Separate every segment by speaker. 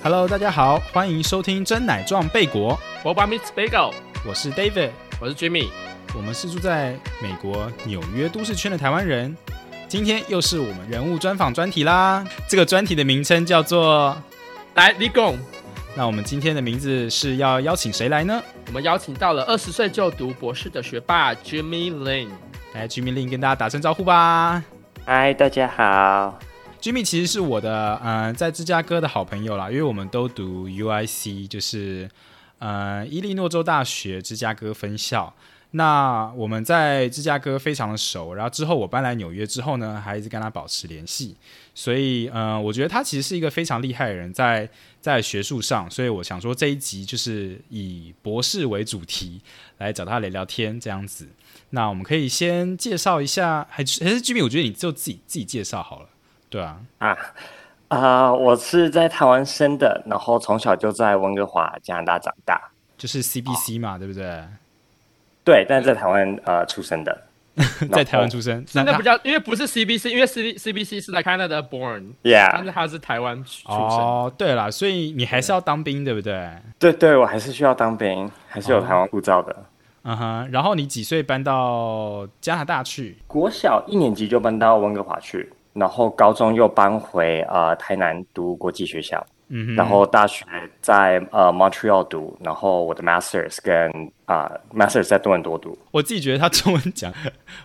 Speaker 1: Hello，大家好，欢迎收听真奶撞贝果，
Speaker 2: 我把 Miss Bagel，
Speaker 1: 我是 David，
Speaker 2: 我是 Jimmy，
Speaker 1: 我们是住在美国纽约都市圈的台湾人。今天又是我们人物专访专题啦，这个专题的名称叫做
Speaker 2: 来立功。
Speaker 1: 那我们今天的名字是要邀请谁来呢？
Speaker 2: 我们邀请到了二十岁就读博士的学霸 Jimmy Lin。
Speaker 1: 来，Jimmy Lin 跟大家打声招呼吧。
Speaker 3: 嗨，大家好。
Speaker 1: Jimmy 其实是我的嗯，在芝加哥的好朋友啦，因为我们都读 UIC，就是呃伊利诺州大学芝加哥分校。那我们在芝加哥非常的熟，然后之后我搬来纽约之后呢，还一直跟他保持联系。所以嗯，我觉得他其实是一个非常厉害的人，在在学术上。所以我想说这一集就是以博士为主题来找他聊聊天这样子。那我们可以先介绍一下，还是还是 Jimmy，我觉得你就自己自己介绍好了。对啊，
Speaker 3: 啊啊！我是在台湾生的，然后从小就在温哥华加拿大长大，
Speaker 1: 就是 CBC 嘛，对不对？
Speaker 3: 对，但是在台湾呃出生的，
Speaker 1: 在台湾出生，
Speaker 2: 那不叫，因为不是 CBC，因为 C CBC 是在 Canada born，Yeah，但是他是台湾出生。哦，
Speaker 1: 对了，所以你还是要当兵，对不对？
Speaker 3: 对对，我还是需要当兵，还是有台湾护照的。
Speaker 1: 嗯哼，然后你几岁搬到加拿大去？
Speaker 3: 国小一年级就搬到温哥华去。然后高中又搬回呃台南读国际学校，嗯，然后大学在呃 Montreal 读，然后我的 Masters 跟啊 Masters 在多伦多读。
Speaker 1: 我自己觉得他中文讲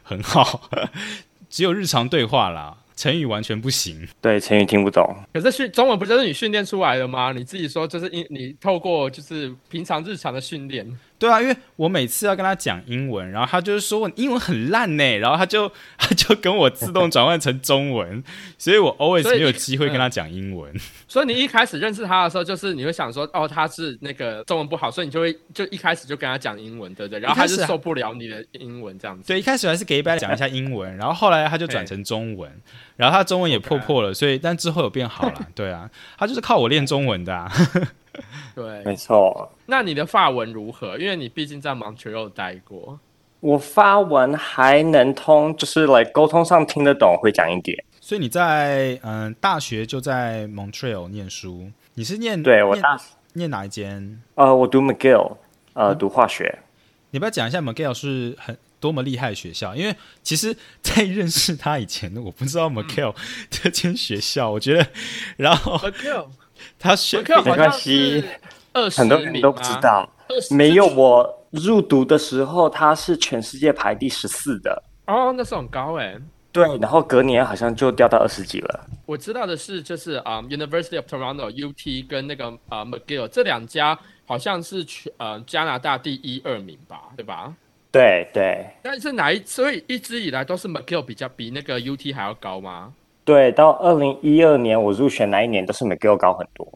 Speaker 1: 很好，只有日常对话啦。成语完全不行，
Speaker 3: 对成语听不懂。
Speaker 2: 可是训中文不就是你训练出来的吗？你自己说就是因你透过就是平常日常的训练。
Speaker 1: 对啊，因为我每次要跟他讲英文，然后他就是说我英文很烂呢，然后他就 他就跟我自动转换成中文，所以我 always 没有机会跟他讲英文。
Speaker 2: 所以你一开始认识他的时候，就是你会想说哦他是那个中文不好，所以你就会就一开始就跟他讲英文，对不对？然后他就受不了你的英文这样子。
Speaker 1: 对，一开始还是给一般讲一下英文，然后后来他就转成中文。然后他中文也破破了，所以但之后有变好了，对啊，他就是靠我练中文的，
Speaker 2: 对，
Speaker 3: 没错。
Speaker 2: 那你的发文如何？因为你毕竟在 Montreal 待过，
Speaker 3: 我发文还能通，就是来沟通上听得懂，会讲一点。
Speaker 1: 所以你在嗯大学就在 Montreal 念书，你是念
Speaker 3: 对我大
Speaker 1: 念哪一间？
Speaker 3: 呃，我读 McGill，呃，读化学。
Speaker 1: 你不要讲一下 McGill 是很。多么厉害的学校！因为其实，在认识他以前，我不知道 McGill 这间学校。我觉得，然后
Speaker 2: McGill
Speaker 1: 他学
Speaker 3: 没关系，很多人都不知道。没有我入读的时候，他是全世界排第十四的。
Speaker 2: 哦，那是很高哎。
Speaker 3: 对，然后隔年好像就掉到二十几了。
Speaker 2: 我知道的是，就是啊，University of Toronto UT 跟那个啊 McGill 这两家好像是全呃加拿大第一二名吧，对吧？
Speaker 3: 对对，
Speaker 2: 但是哪一所以一直以来都是 McGill 比较比那个 UT 还要高吗？
Speaker 3: 对，到二零一二年我入选那一年都是 McGill 高很多。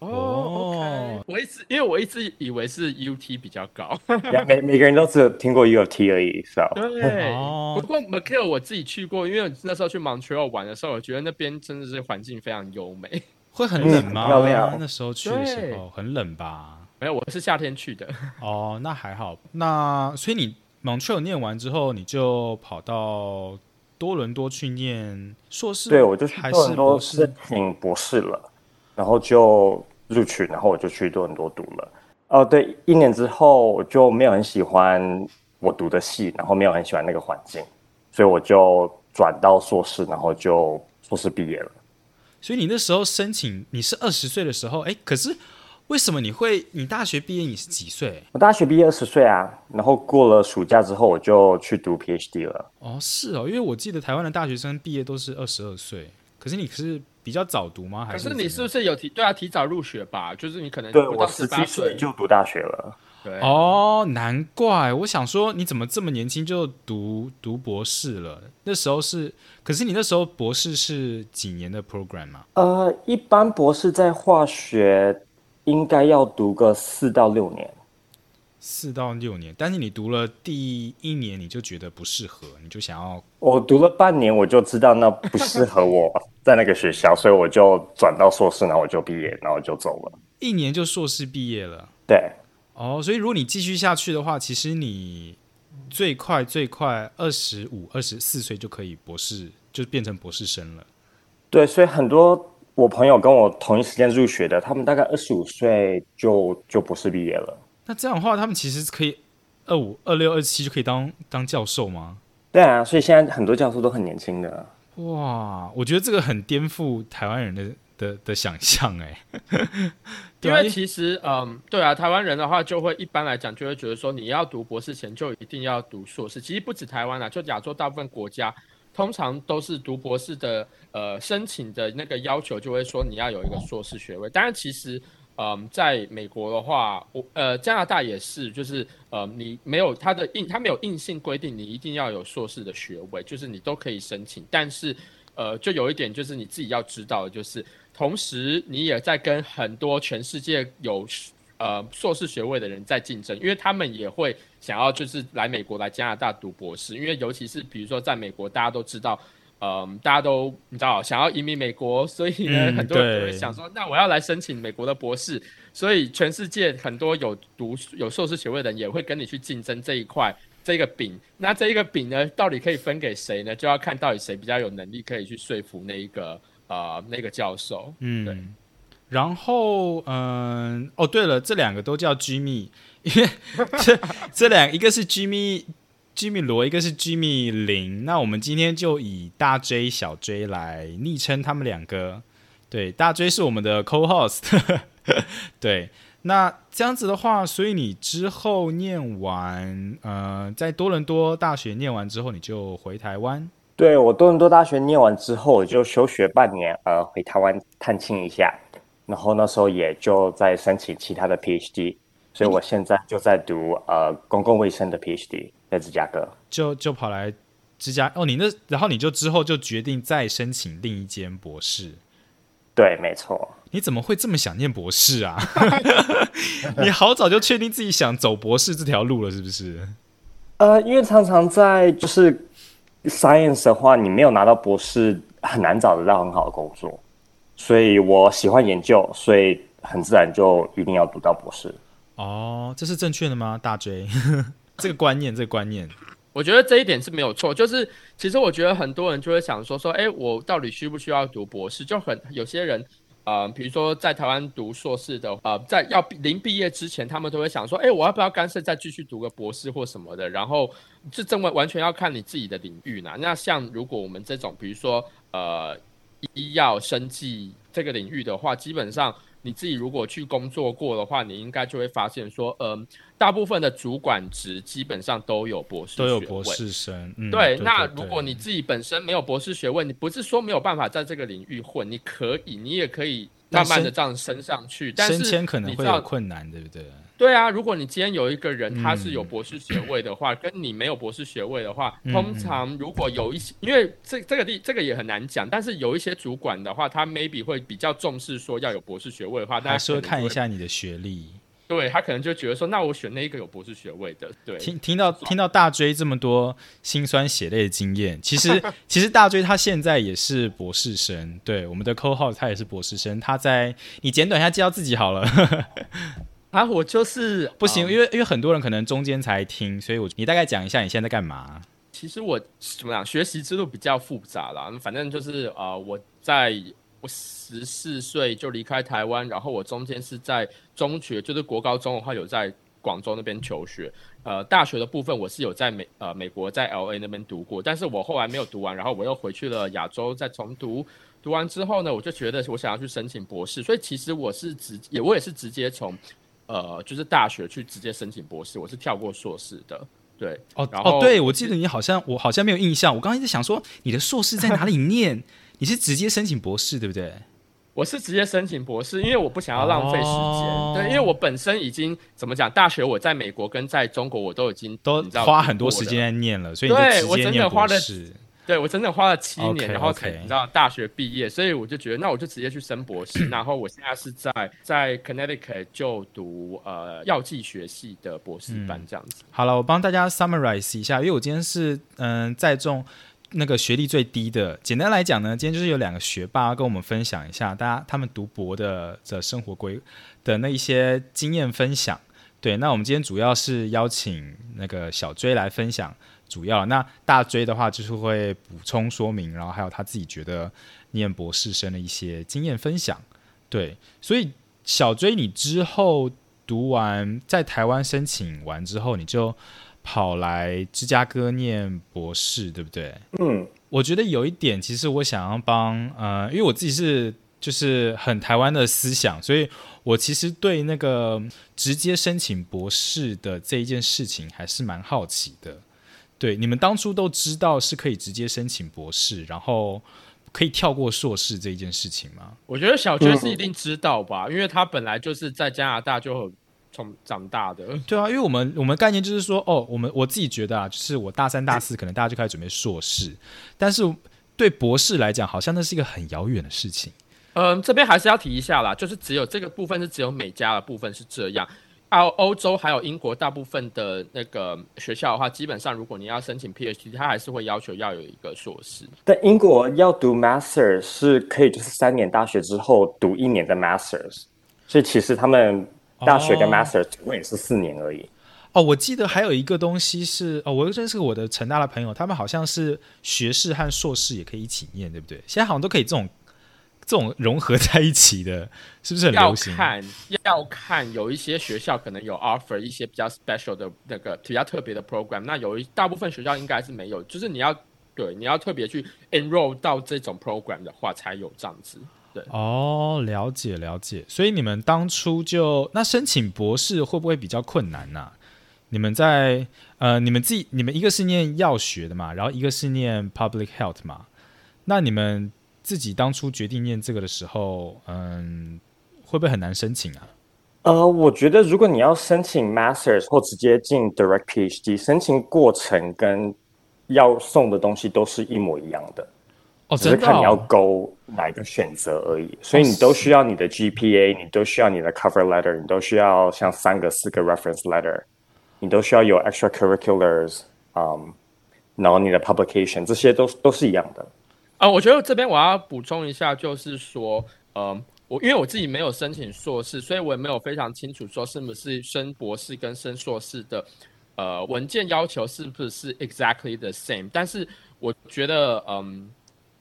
Speaker 2: 哦，我一直因为我一直以为是 UT 比较高，
Speaker 3: 每每个人都只有听过 UT 而已，是吧？
Speaker 2: 对。不过 McGill 我自己去过，因为那时候去 Montreal 玩的时候，我觉得那边真的是环境非常优美。
Speaker 1: 会很冷吗？漂亮。那时候去的时候很冷吧？
Speaker 2: 没有，我是夏天去的。
Speaker 1: 哦，那还好。那所以你 Montreal 念完之后，你就跑到多伦多去念硕士？
Speaker 3: 对，我就去多伦多申请博士了，然后就录取，然后我就去多伦多读了。哦，对，一年之后我就没有很喜欢我读的系，然后没有很喜欢那个环境，所以我就转到硕士，然后就硕士毕业了。
Speaker 1: 所以你那时候申请，你是二十岁的时候，哎，可是。为什么你会？你大学毕业你是几岁？
Speaker 3: 我大学毕业二十岁啊，然后过了暑假之后我就去读 PhD 了。
Speaker 1: 哦，是哦，因为我记得台湾的大学生毕业都是二十二岁，可是你是比较早读吗？还
Speaker 2: 是你是不是有提对啊？提早入学吧，就是你可能
Speaker 3: 对我十七岁就读大学了。
Speaker 2: 对
Speaker 1: 哦，难怪我想说你怎么这么年轻就读读博士了？那时候是，可是你那时候博士是几年的 program 吗？
Speaker 3: 呃，一般博士在化学。应该要读个四到六年，
Speaker 1: 四到六年。但是你读了第一年，你就觉得不适合，你就想要。
Speaker 3: 我读了半年，我就知道那不适合我 在那个学校，所以我就转到硕士，然后我就毕业，然后就走了。
Speaker 1: 一年就硕士毕业了。
Speaker 3: 对。
Speaker 1: 哦，所以如果你继续下去的话，其实你最快最快二十五、二十四岁就可以博士，就变成博士生了。
Speaker 3: 对，所以很多。我朋友跟我同一时间入学的，他们大概二十五岁就就博士毕业了。
Speaker 1: 那这样的话，他们其实可以二五、二六、二七就可以当当教授吗？
Speaker 3: 对啊，所以现在很多教授都很年轻的。
Speaker 1: 哇，我觉得这个很颠覆台湾人的的的想象哎。
Speaker 2: 因为其实，嗯，对啊，台湾人的话就会一般来讲就会觉得说，你要读博士前就一定要读硕士。其实不止台湾啊，就亚洲大部分国家，通常都是读博士的，呃，申请的那个要求就会说你要有一个硕士学位。当然，其实，嗯，在美国的话，我呃加拿大也是，就是呃你没有它的硬，它没有硬性规定你一定要有硕士的学位，就是你都可以申请。但是，呃，就有一点就是你自己要知道的就是。同时，你也在跟很多全世界有呃硕士学位的人在竞争，因为他们也会想要就是来美国来加拿大读博士，因为尤其是比如说在美国，大家都知道，嗯，大家都你知道想要移民美国，所以呢，很多人都会想说，那我要来申请美国的博士，所以全世界很多有读有硕士学位的人也会跟你去竞争这一块这个饼。那这一个饼呢，到底可以分给谁呢？就要看到底谁比较有能力可以去说服那一个。呃，那个教授，嗯，对，
Speaker 1: 然后，嗯，哦，对了，这两个都叫 Jimmy，因为这这两一个是 Jimmy Jimmy 罗，一个是 Jimmy 林，那我们今天就以大 J 小 J 来昵称他们两个。对，大 J 是我们的 Co-host，对，那这样子的话，所以你之后念完，呃，在多伦多大学念完之后，你就回台湾。
Speaker 3: 对我多伦多大学念完之后，我就休学半年，呃，回台湾探亲一下，然后那时候也就在申请其他的 PhD，所以我现在就在读呃公共卫生的 PhD，在芝加哥。
Speaker 1: 就就跑来芝加哦，你那然后你就之后就决定再申请另一间博士。
Speaker 3: 对，没错。
Speaker 1: 你怎么会这么想念博士啊？你好早就确定自己想走博士这条路了，是不是？
Speaker 3: 呃，因为常常在就是。Science 的话，你没有拿到博士，很难找得到很好的工作。所以我喜欢研究，所以很自然就一定要读到博士。
Speaker 1: 哦，这是正确的吗？大 J，这个观念，这个观念，
Speaker 2: 我觉得这一点是没有错。就是其实我觉得很多人就会想说，说，哎，我到底需不需要读博士？就很有些人。呃，比如说在台湾读硕士的，呃，在要临毕业之前，他们都会想说，哎，我要不要干脆再继续读个博士或什么的？然后这真完完全要看你自己的领域呢。那像如果我们这种，比如说呃，医药生技这个领域的话，基本上。你自己如果去工作过的话，你应该就会发现说，嗯，大部分的主管职基本上都有博士，
Speaker 1: 都有博士生。
Speaker 2: 对，那如果你自己本身没有博士学位，你不是说没有办法在这个领域混，你可以，你也可以慢慢的这样升上去，但是
Speaker 1: 可能会有困难，对不对？
Speaker 2: 对啊，如果你今天有一个人他是有博士学位的话，跟你没有博士学位的话，通常如果有一些，因为这这个地这个也很难讲，但是有一些主管的话，他 maybe 会比较重视说要有博士学位的话，大家
Speaker 1: 说看一下你的学历，
Speaker 2: 对他可能就觉得说，那我选那一个有博士学位的。对，
Speaker 1: 听听到听到大追这么多心酸血泪的经验，其实其实大追他现在也是博士生，对，我们的 Co 号他也是博士生，他在你简短一下介绍自己好了。
Speaker 2: 啊，我就是
Speaker 1: 不行，因为因为很多人可能中间才听，所以我你大概讲一下你现在在干嘛。
Speaker 2: 其实我怎么讲，学习之路比较复杂啦。反正就是啊，我在我十四岁就离开台湾，然后我中间是在中学，就是国高中的话有在广州那边求学。呃，大学的部分我是有在美呃美国在 L A 那边读过，但是我后来没有读完，然后我又回去了亚洲再重读。读完之后呢，我就觉得我想要去申请博士，所以其实我是直也我也是直接从。呃，就是大学去直接申请博士，我是跳过硕士的，对。
Speaker 1: 哦哦，对，我记得你好像我好像没有印象，我刚刚一直想说你的硕士在哪里 念？你是直接申请博士对不对？
Speaker 2: 我是直接申请博士，因为我不想要浪费时间，对，因为我本身已经怎么讲，大学我在美国跟在中国我都已经
Speaker 1: 都花很多时间在念了，所以对
Speaker 2: 我真
Speaker 1: 的
Speaker 2: 花了。对，我整整花了七年，然后才你知道大学毕业，所以我就觉得，那我就直接去升博士。然后我现在是在在 Connecticut 就读呃药剂学系的博士班，这样子。
Speaker 1: 好了，我帮大家 summarize 一下，因为我今天是嗯在中那个学历最低的。简单来讲呢，今天就是有两个学霸跟我们分享一下，大家他们读博的的生活规的那一些经验分享。对，那我们今天主要是邀请那个小追来分享。主要。那大追的话，就是会补充说明，然后还有他自己觉得念博士生的一些经验分享。对，所以小追你之后读完在台湾申请完之后，你就跑来芝加哥念博士，对不对？
Speaker 3: 嗯，
Speaker 1: 我觉得有一点，其实我想要帮呃，因为我自己是就是很台湾的思想，所以我其实对那个直接申请博士的这一件事情还是蛮好奇的。对，你们当初都知道是可以直接申请博士，然后。可以跳过硕士这一件事情吗？
Speaker 2: 我觉得小娟是一定知道吧，因为他本来就是在加拿大就从长大的。
Speaker 1: 对啊，因为我们我们概念就是说，哦，我们我自己觉得啊，就是我大三大四可能大家就开始准备硕士，但是对博士来讲，好像那是一个很遥远的事情。
Speaker 2: 嗯，这边还是要提一下啦，就是只有这个部分是只有美加的部分是这样。澳欧洲还有英国大部分的那个学校的话，基本上如果你要申请 PhD，他还是会要求要有一个硕士。
Speaker 3: 但英国要读 Master 是可以，就是三年大学之后读一年的 Masters，所以其实他们大学跟 Master 总共也是四年而已。
Speaker 1: 哦，我记得还有一个东西是哦，我认识我的成大的朋友，他们好像是学士和硕士也可以一起念，对不对？现在好像都可以这种。这种融合在一起的，是不是很流行？
Speaker 2: 要看，要看，有一些学校可能有 offer 一些比较 special 的那个比较特别的 program，那有一大部分学校应该是没有，就是你要对你要特别去 enroll 到这种 program 的话，才有这样子。对，
Speaker 1: 哦，了解了解。所以你们当初就那申请博士会不会比较困难呢？你们在呃，你们自己你们一个是念药学的嘛，然后一个是念 public health 嘛，那你们。自己当初决定念这个的时候，嗯，会不会很难申请啊？
Speaker 3: 呃，我觉得如果你要申请 Masters 或直接进 Direct PhD，申请过程跟要送的东西都是一模一样的，
Speaker 1: 哦，
Speaker 3: 只是看你要勾哪一个选择而已。所以你都需要你的 GPA，你都需要你的 Cover Letter，你都需要像三个、四个 Reference Letter，你都需要有 Extracurriculars，嗯，然后你的 Publication，这些都都是一样的。
Speaker 2: 啊，我觉得这边我要补充一下，就是说，嗯，我因为我自己没有申请硕士，所以我也没有非常清楚说是不是升博士跟升硕士的，呃，文件要求是不是 exactly the same。但是我觉得，嗯，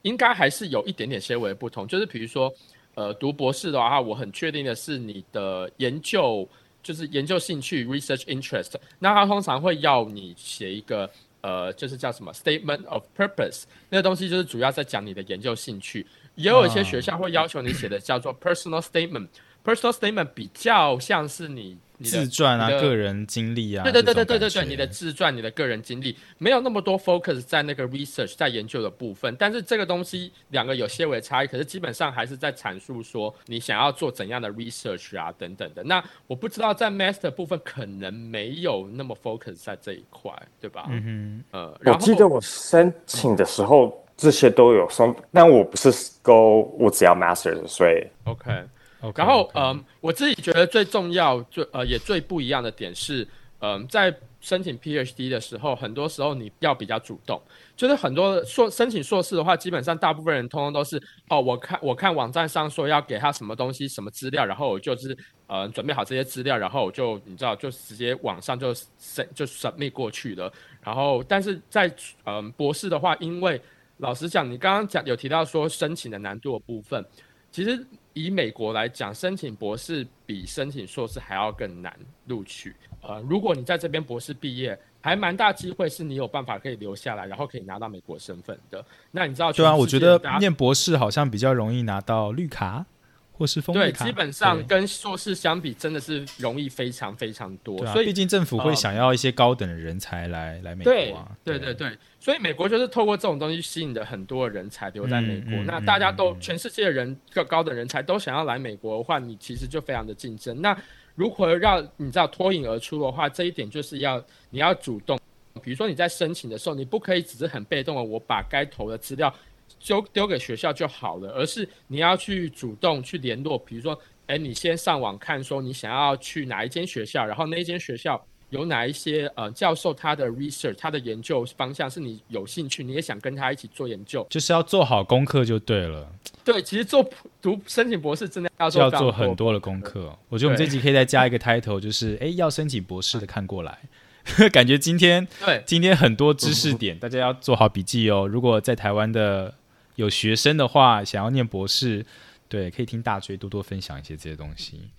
Speaker 2: 应该还是有一点点些微不同。就是比如说，呃，读博士的话，我很确定的是你的研究就是研究兴趣 research interest，那他通常会要你写一个。呃，就是叫什么 statement of purpose，那个东西就是主要在讲你的研究兴趣。也有一些学校会要求你写的叫做 personal statement。personal statement 比较像是你。
Speaker 1: 自传啊，个人经历啊，
Speaker 2: 对对对对对对对，你的自传，你的个人经历，没有那么多 focus 在那个 research 在研究的部分，但是这个东西两个有些微差异，可是基本上还是在阐述说你想要做怎样的 research 啊等等的。那我不知道在 master 部分可能没有那么 focus 在这一块，对吧？
Speaker 1: 嗯
Speaker 2: 哼，呃，
Speaker 3: 我记得我申请的时候这些都有说，但我不是 go，我只要 master，所以
Speaker 2: OK。然后，嗯，我自己觉得最重要、最呃也最不一样的点是，嗯，在申请 PhD 的时候，很多时候你要比较主动。就是很多硕申请硕士的话，基本上大部分人通通都是，哦，我看我看网站上说要给他什么东西、什么资料，然后我就是呃准备好这些资料，然后我就你知道就直接网上就 send 就 submit 过去了。然后，但是在嗯博士的话，因为老实讲，你刚刚讲有提到说申请的难度的部分，其实。以美国来讲，申请博士比申请硕士还要更难录取。呃，如果你在这边博士毕业，还蛮大机会是你有办法可以留下来，然后可以拿到美国身份的。那你知道？
Speaker 1: 对啊，我觉得念博士好像比较容易拿到绿卡。或是封
Speaker 2: 对，基本上跟硕士相比，真的是容易非常非常多。
Speaker 1: 所以，毕竟政府会想要一些高等的人才来来美国
Speaker 2: 啊。对对对，所以美国就是透过这种东西吸引的很多人才留在美国。那大家都全世界的人各高等人才都想要来美国的话，你其实就非常的竞争。那如何让你知道脱颖而出的话，这一点就是要你要主动。比如说你在申请的时候，你不可以只是很被动的，我把该投的资料。就丢给学校就好了，而是你要去主动去联络。比如说，哎，你先上网看，说你想要去哪一间学校，然后那一间学校有哪一些呃教授，他的 research，他的研究方向是你有兴趣，你也想跟他一起做研究，
Speaker 1: 就是要做好功课就对了。
Speaker 2: 对，其实做读申请博士真的要
Speaker 1: 要做很多的功课。我觉得我们这集可以再加一个 title，就是哎，要申请博士的看过来。感觉今天
Speaker 2: 对
Speaker 1: 今天很多知识 点，大家要做好笔记哦。如果在台湾的有学生的话，想要念博士，对，可以听大追多多分享一些这些东西。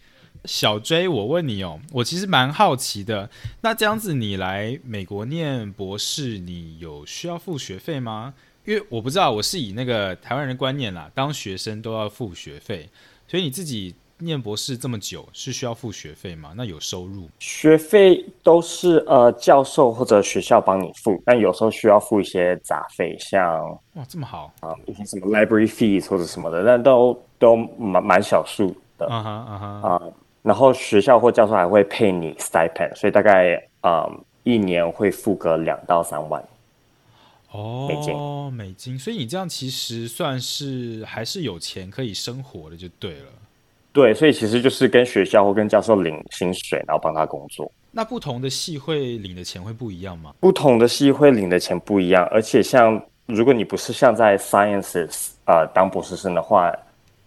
Speaker 1: 小追，我问你哦，我其实蛮好奇的。那这样子，你来美国念博士，你有需要付学费吗？因为我不知道，我是以那个台湾人的观念啦，当学生都要付学费，所以你自己念博士这么久，是需要付学费吗？那有收入？
Speaker 3: 学费都是呃教授或者学校帮你付，但有时候需要付一些杂费，像
Speaker 1: 哇这么好
Speaker 3: 啊一些什么 library fees 或者什么的，但都都蛮蛮小数的
Speaker 1: 啊哈啊哈
Speaker 3: 啊。然后学校或教授还会配你 stipend，所以大概啊一年会付个两到三万。
Speaker 1: 哦，
Speaker 3: 美金，
Speaker 1: 美金，所以你这样其实算是还是有钱可以生活的，就对了。
Speaker 3: 对，所以其实就是跟学校或跟教授领薪水，然后帮他工作。
Speaker 1: 那不同的系会领的钱会不一样吗？
Speaker 3: 不同的系会领的钱不一样，而且像如果你不是像在 sciences 呃当博士生的话，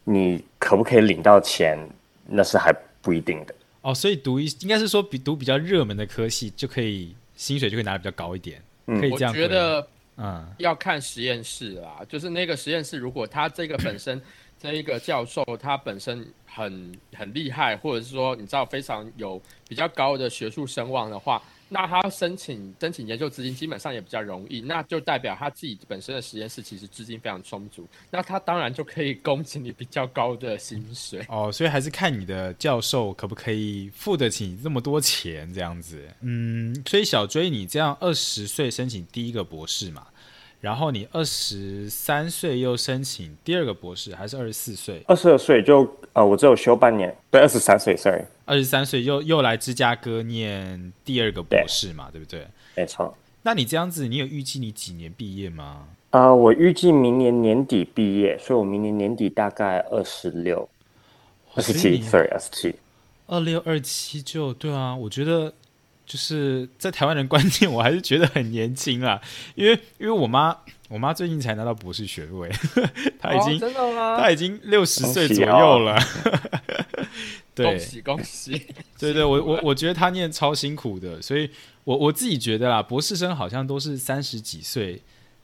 Speaker 3: 你可不可以领到钱，那是还不一定的。
Speaker 1: 哦，所以读一应该是说比读比较热门的科系就可以薪水就可以拿的比较高一点，可以这样。
Speaker 2: 我觉得。
Speaker 1: 嗯，
Speaker 2: 要看实验室啦，就是那个实验室，如果它这个本身这一个教授他本身很很厉害，或者是说你知道非常有比较高的学术声望的话。那他申请申请研究资金基本上也比较容易，那就代表他自己本身的实验室其实资金非常充足，那他当然就可以供给你比较高的薪水。
Speaker 1: 哦，所以还是看你的教授可不可以付得起这么多钱这样子。嗯，所以小追你这样二十岁申请第一个博士嘛？然后你二十三岁又申请第二个博士，还是二十四岁？
Speaker 3: 二十二岁就呃，我只有休半年。对，二十三岁，sorry。
Speaker 1: 二十三岁又又来芝加哥念第二个博士嘛，对不对？
Speaker 3: 没错。
Speaker 1: 那你这样子，你有预计你几年毕业吗？
Speaker 3: 啊，我预计明年年底毕业，所以我明年年底大概二十六、二十七，sorry，二十七。
Speaker 1: 二六二七就对啊，我觉得。就是在台湾人观念，我还是觉得很年轻啦，因为 因为我妈我妈最近才拿到博士学位，她已经
Speaker 2: 真的吗？
Speaker 1: 她已经六十岁左右了，对，
Speaker 2: 恭喜恭喜！
Speaker 1: 对对，我我我觉得她念超辛苦的，所以我我自己觉得啦，博士生好像都是三十几岁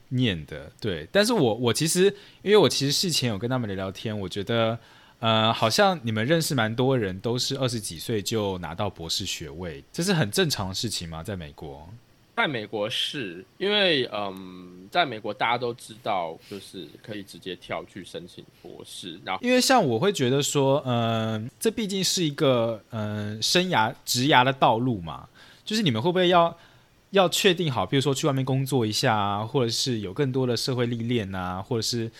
Speaker 1: 念的，对，但是我我其实因为我其实事前有跟他们聊聊天，我觉得。呃，好像你们认识蛮多人，都是二十几岁就拿到博士学位，这是很正常的事情吗？在美国，
Speaker 2: 在美国是因为，嗯，在美国大家都知道，就是可以直接跳去申请博士。然后，
Speaker 1: 因为像我会觉得说，嗯，这毕竟是一个嗯生涯职涯的道路嘛，就是你们会不会要要确定好，比如说去外面工作一下啊，或者是有更多的社会历练啊，或者是。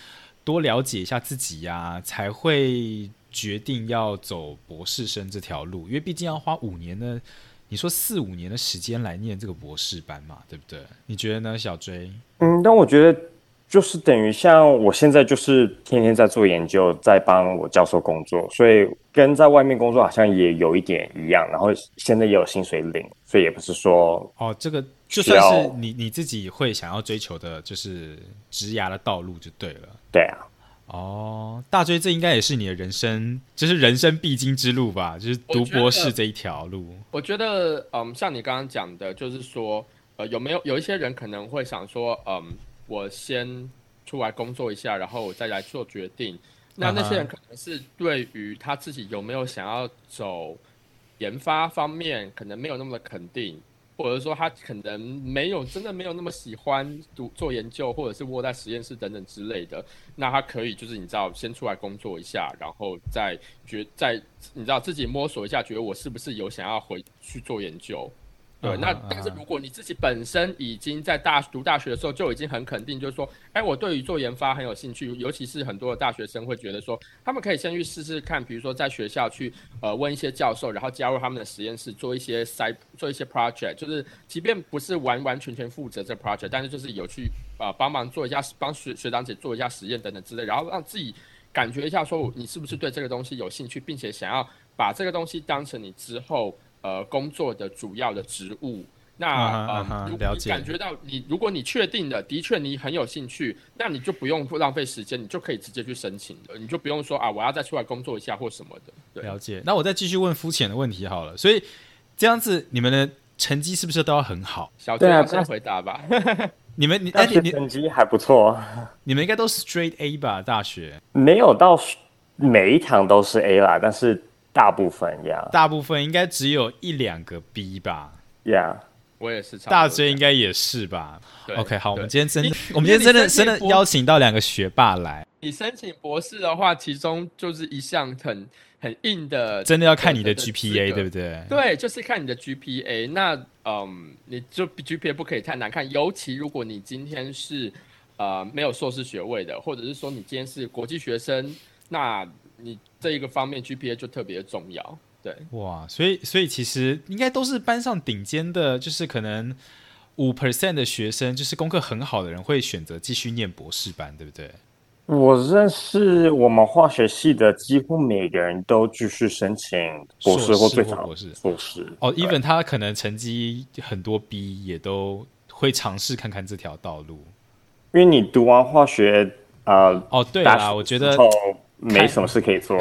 Speaker 1: 多了解一下自己呀，才会决定要走博士生这条路。因为毕竟要花五年的，你说四五年的时间来念这个博士班嘛，对不对？你觉得呢，小追？
Speaker 3: 嗯，但我觉得就是等于像我现在就是天天在做研究，在帮我教授工作，所以跟在外面工作好像也有一点一样。然后现在也有薪水领，所以也不是说
Speaker 1: 哦，这个就算是你你自己会想要追求的，就是职涯的道路就对了。
Speaker 3: 对啊，
Speaker 1: 哦，大追，这应该也是你的人生，就是人生必经之路吧？就是读博士这一条路。
Speaker 2: 我觉得，嗯，像你刚刚讲的，就是说，呃，有没有有一些人可能会想说，嗯，我先出来工作一下，然后我再来做决定。那那些人可能是对于他自己有没有想要走研发方面，可能没有那么的肯定。或者说他可能没有真的没有那么喜欢读做研究，或者是窝在实验室等等之类的，那他可以就是你知道先出来工作一下，然后再觉再你知道自己摸索一下，觉得我是不是有想要回去做研究。对，那但是如果你自己本身已经在大读大学的时候就已经很肯定，就是说，哎，我对于做研发很有兴趣，尤其是很多的大学生会觉得说，他们可以先去试试看，比如说在学校去呃问一些教授，然后加入他们的实验室做一些 side 做一些 project，就是即便不是完完全全负责这 project，但是就是有去呃帮忙做一下，帮学学长姐做一下实验等等之类，然后让自己感觉一下说你是不是对这个东西有兴趣，并且想要把这个东西当成你之后。呃，工作的主要的职务，那呃，如果你感觉到你，如果你确定的，的确你很有兴趣，那你就不用浪费时间，你就可以直接去申请了，你就不用说啊，我要再出来工作一下或什么的。
Speaker 1: 了解。那我再继续问肤浅的问题好了。所以这样子，你们的成绩是不是都要很好？
Speaker 2: 小娟先回答吧。
Speaker 1: 你们你哎，你
Speaker 3: 成绩还不错。
Speaker 1: 你们应该都是 straight A 吧？大学
Speaker 3: 没有到每一堂都是 A 啦，但是大部分呀，
Speaker 1: 大部分应该只有一两个 B 吧
Speaker 3: ？Yeah，
Speaker 2: 我也是。
Speaker 1: 大学应该也是吧？OK，好，我们今天真的，我们今天真的真的邀请到两个学霸来。
Speaker 2: 你申请博士的话，其中就是一项很很硬的，
Speaker 1: 真的要看你的 GPA，对不对？
Speaker 2: 对，就是看你的 GPA。那嗯，你就 GPA 不可以太难看，尤其如果你今天是呃没有硕士学位的，或者是说你今天是国际学生，那你这一个方面 GPA 就特别重要。对，
Speaker 1: 哇，所以所以其实应该都是班上顶尖的，就是可能五 percent 的学生，就是功课很好的人会选择继续念博士班，对不对？
Speaker 3: 我认识我们化学系的几乎每个人都继续申请博士或最长博士。硕士
Speaker 1: 哦，even 他可能成绩很多 B，也都会尝试看看这条道路。
Speaker 3: 因为你读完化学啊，
Speaker 1: 哦对啊，我觉得
Speaker 3: 没什么事可以做。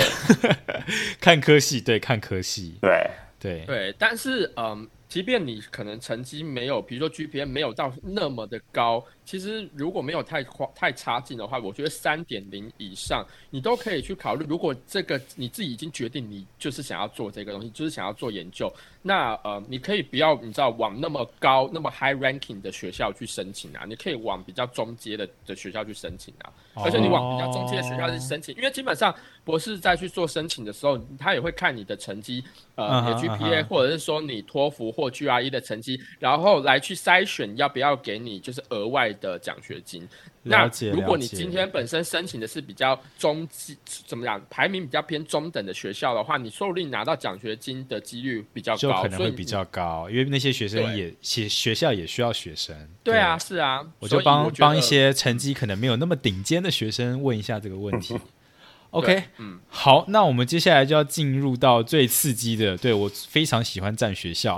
Speaker 1: 看科系，对，看科系，
Speaker 3: 对
Speaker 1: 对
Speaker 2: 对，但是嗯。即便你可能成绩没有，比如说 GPA 没有到那么的高，其实如果没有太太差劲的话，我觉得三点零以上，你都可以去考虑。如果这个你自己已经决定你就是想要做这个东西，就是想要做研究，那呃，你可以不要你知道往那么高、那么 high ranking 的学校去申请啊，你可以往比较中阶的的学校去申请啊。而且你往比较中间的学校去申请，因为基本上博士在去做申请的时候，他也会看你的成绩，呃，你的 GPA 或者是说你托福或 GRE 的成绩，然后来去筛选要不要给你就是额外的奖学金。那如果你今天本身申请的是比较中级怎么样，排名比较偏中等的学校的话，你说不定拿到奖学金的几率比较高，
Speaker 1: 可能会比较高，因为那些学生也学学校也需要学生。
Speaker 2: 对啊，是啊，
Speaker 1: 我就帮帮一些成绩可能没有那么顶尖的学生问一下这个问题。OK，嗯，好，那我们接下来就要进入到最刺激的，对我非常喜欢占学校。